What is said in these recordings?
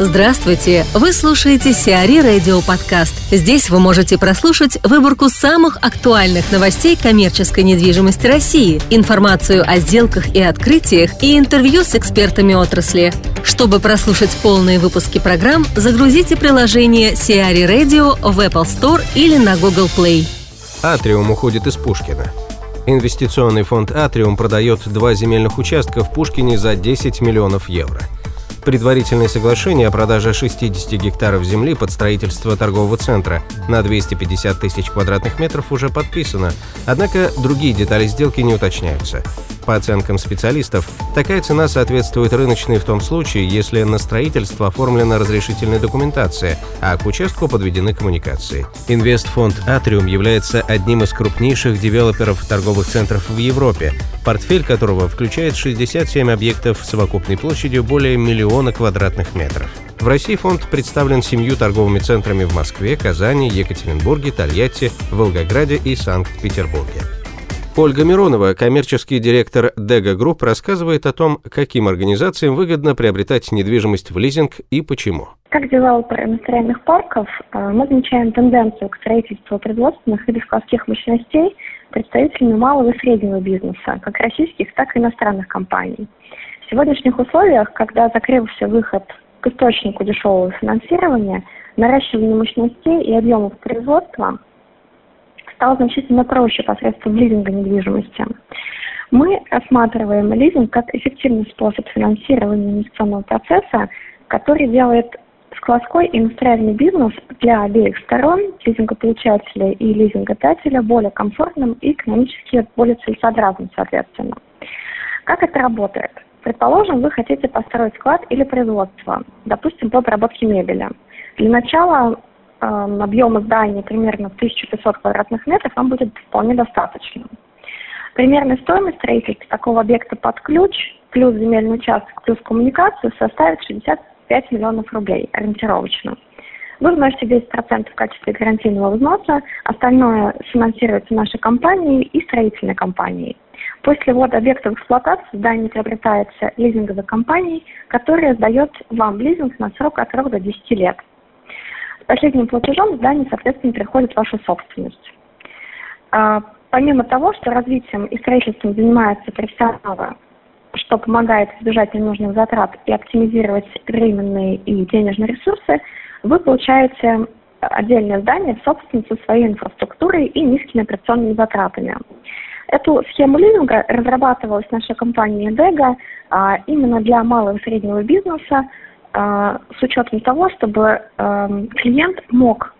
Здравствуйте! Вы слушаете Сиари Радио Подкаст. Здесь вы можете прослушать выборку самых актуальных новостей коммерческой недвижимости России, информацию о сделках и открытиях и интервью с экспертами отрасли. Чтобы прослушать полные выпуски программ, загрузите приложение Сиари Radio в Apple Store или на Google Play. Атриум уходит из Пушкина. Инвестиционный фонд «Атриум» продает два земельных участка в Пушкине за 10 миллионов евро – Предварительное соглашение о продаже 60 гектаров земли под строительство торгового центра на 250 тысяч квадратных метров уже подписано, однако другие детали сделки не уточняются. По оценкам специалистов, такая цена соответствует рыночной в том случае, если на строительство оформлена разрешительная документация, а к участку подведены коммуникации. Инвестфонд «Атриум» является одним из крупнейших девелоперов торговых центров в Европе, портфель которого включает 67 объектов с совокупной площадью более миллиона квадратных метров. В России фонд представлен семью торговыми центрами в Москве, Казани, Екатеринбурге, Тольятти, Волгограде и Санкт-Петербурге. Ольга Миронова, коммерческий директор DEGA Group, рассказывает о том, каким организациям выгодно приобретать недвижимость в лизинг и почему. Как девелоперы индустриальных парков, э, мы замечаем тенденцию к строительству производственных или складских мощностей представителями малого и среднего бизнеса, как российских, так и иностранных компаний. В сегодняшних условиях, когда закрылся выход к источнику дешевого финансирования, наращивание мощностей и объемов производства – стало значительно проще посредством лизинга недвижимости. Мы рассматриваем лизинг как эффективный способ финансирования инвестиционного процесса, который делает складской и индустриальный бизнес для обеих сторон, лизингополучателя и лизингодателя, более комфортным и экономически более целесообразным, соответственно. Как это работает? Предположим, вы хотите построить склад или производство, допустим, по обработке мебели. Для начала э, объема здания примерно в 1500 квадратных метров вам будет вполне достаточно. Примерная стоимость строительства такого объекта под ключ, плюс земельный участок, плюс коммуникацию составит 65 миллионов рублей ориентировочно. Вы вносите 10% в качестве гарантийного взноса, остальное финансируется нашей компанией и строительной компанией. После ввода объекта в эксплуатацию здание приобретается лизинговой компанией, которая сдает вам лизинг на срок от 3 до 10 лет – последним платежом здание, соответственно, переходит в вашу собственность. А, помимо того, что развитием и строительством занимаются профессионалы, что помогает избежать ненужных затрат и оптимизировать временные и денежные ресурсы, вы получаете отдельное здание в собственность со своей инфраструктурой и низкими операционными затратами. Эту схему лизинга разрабатывалась наша компания Дега а, именно для малого и среднего бизнеса, а, с учетом того, чтобы эм, клиент мог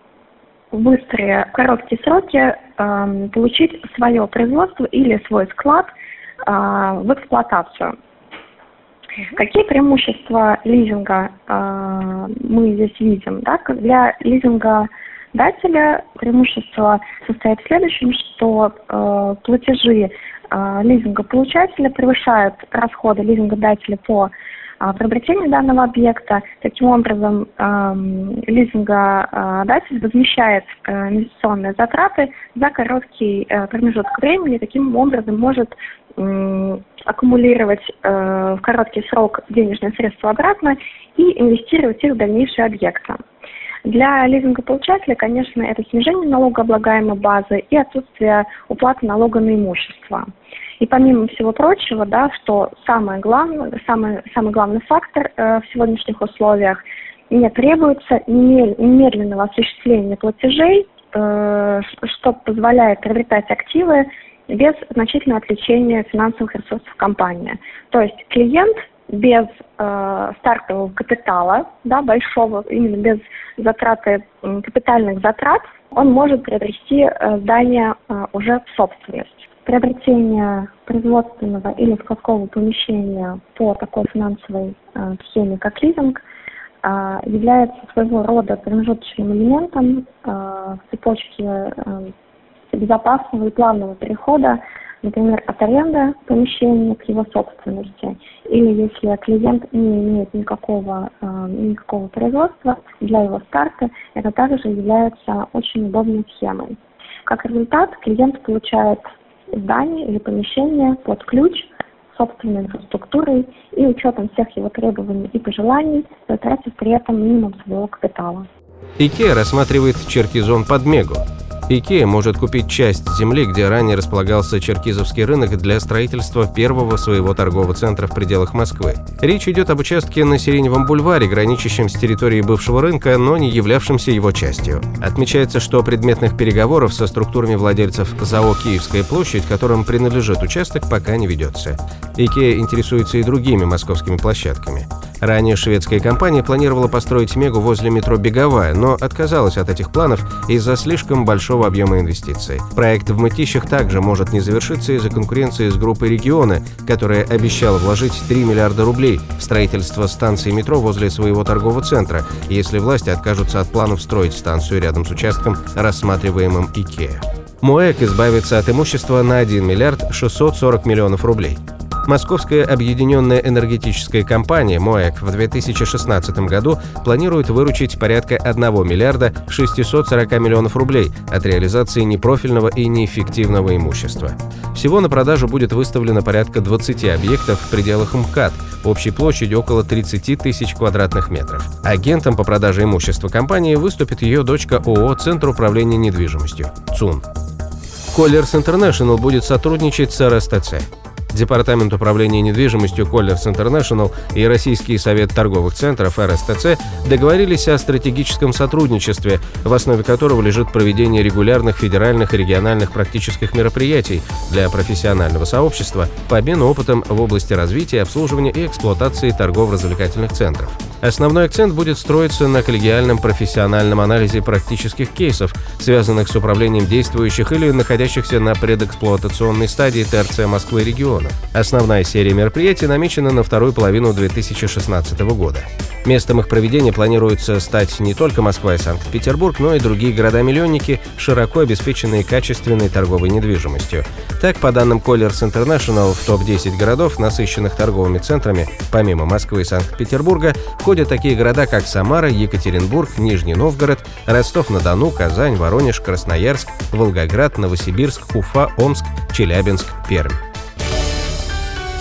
в быстрые, короткие сроки получить свое производство или свой склад а, в эксплуатацию. Какие преимущества лизинга э, мы здесь видим? Да? Для лизинга дателя преимущество состоит в следующем, что э, платежи э, лизингополучателя превышают расходы лизингодателя по а, приобретения данного объекта. Таким образом, лизингодатель возмещает э, инвестиционные затраты за короткий э, промежуток времени, таким образом может аккумулировать э, в короткий срок денежные средства обратно и инвестировать их в дальнейшие объекты. Для лизингополучателя, конечно, это снижение налогооблагаемой базы и отсутствие уплаты налога на имущество. И помимо всего прочего, да, что самое главное, самый, самый главный фактор э, в сегодняшних условиях, не требуется немедленного осуществления платежей, э, что позволяет приобретать активы без значительного отвлечения финансовых ресурсов компании. То есть клиент без э, стартового капитала, да, большого, именно без затраты капитальных затрат, он может приобрести э, здание э, уже в собственность. Приобретение производственного или складского помещения по такой финансовой э, схеме, как лизинг, э, является своего рода промежуточным элементом э, в цепочке э, безопасного и плавного перехода например, от аренды помещения к его собственности, или если клиент не имеет никакого, э, никакого производства для его старта, это также является очень удобной схемой. Как результат, клиент получает здание или помещение под ключ собственной инфраструктурой и учетом всех его требований и пожеланий, затратив при этом минимум своего капитала. IKEA рассматривает Черкизон под Мегу. Икея может купить часть земли, где ранее располагался Черкизовский рынок для строительства первого своего торгового центра в пределах Москвы. Речь идет об участке на Сиреневом бульваре, граничащем с территорией бывшего рынка, но не являвшемся его частью. Отмечается, что предметных переговоров со структурами владельцев ЗАО «Киевская площадь», которым принадлежит участок, пока не ведется. Икея интересуется и другими московскими площадками. Ранее шведская компания планировала построить Мегу возле метро Беговая, но отказалась от этих планов из-за слишком большого объема инвестиций. Проект в Мытищах также может не завершиться из-за конкуренции с группой «Регионы», которая обещала вложить 3 миллиарда рублей в строительство станции метро возле своего торгового центра, если власти откажутся от планов строить станцию рядом с участком, рассматриваемым IKEA. МОЭК избавится от имущества на 1 миллиард 640 миллионов рублей. Московская объединенная энергетическая компания МОЭК в 2016 году планирует выручить порядка 1 миллиарда 640 миллионов рублей от реализации непрофильного и неэффективного имущества. Всего на продажу будет выставлено порядка 20 объектов в пределах МКАД, общей площадью около 30 тысяч квадратных метров. Агентом по продаже имущества компании выступит ее дочка ООО «Центр управления недвижимостью» ЦУН. Colliers International будет сотрудничать с РСТЦ. Департамент управления недвижимостью Colliers International и Российский совет торговых центров РСТЦ договорились о стратегическом сотрудничестве, в основе которого лежит проведение регулярных федеральных и региональных практических мероприятий для профессионального сообщества по обмену опытом в области развития, обслуживания и эксплуатации торгово-развлекательных центров. Основной акцент будет строиться на коллегиальном профессиональном анализе практических кейсов, связанных с управлением действующих или находящихся на предэксплуатационной стадии ТРЦ Москвы регионов. Основная серия мероприятий намечена на вторую половину 2016 года. Местом их проведения планируется стать не только Москва и Санкт-Петербург, но и другие города-миллионники, широко обеспеченные качественной торговой недвижимостью. Так, по данным Colliers International, в топ-10 городов, насыщенных торговыми центрами, помимо Москвы и Санкт-Петербурга, входят такие города, как Самара, Екатеринбург, Нижний Новгород, Ростов-на-Дону, Казань, Воронеж, Красноярск, Волгоград, Новосибирск, Уфа, Омск, Челябинск, Пермь.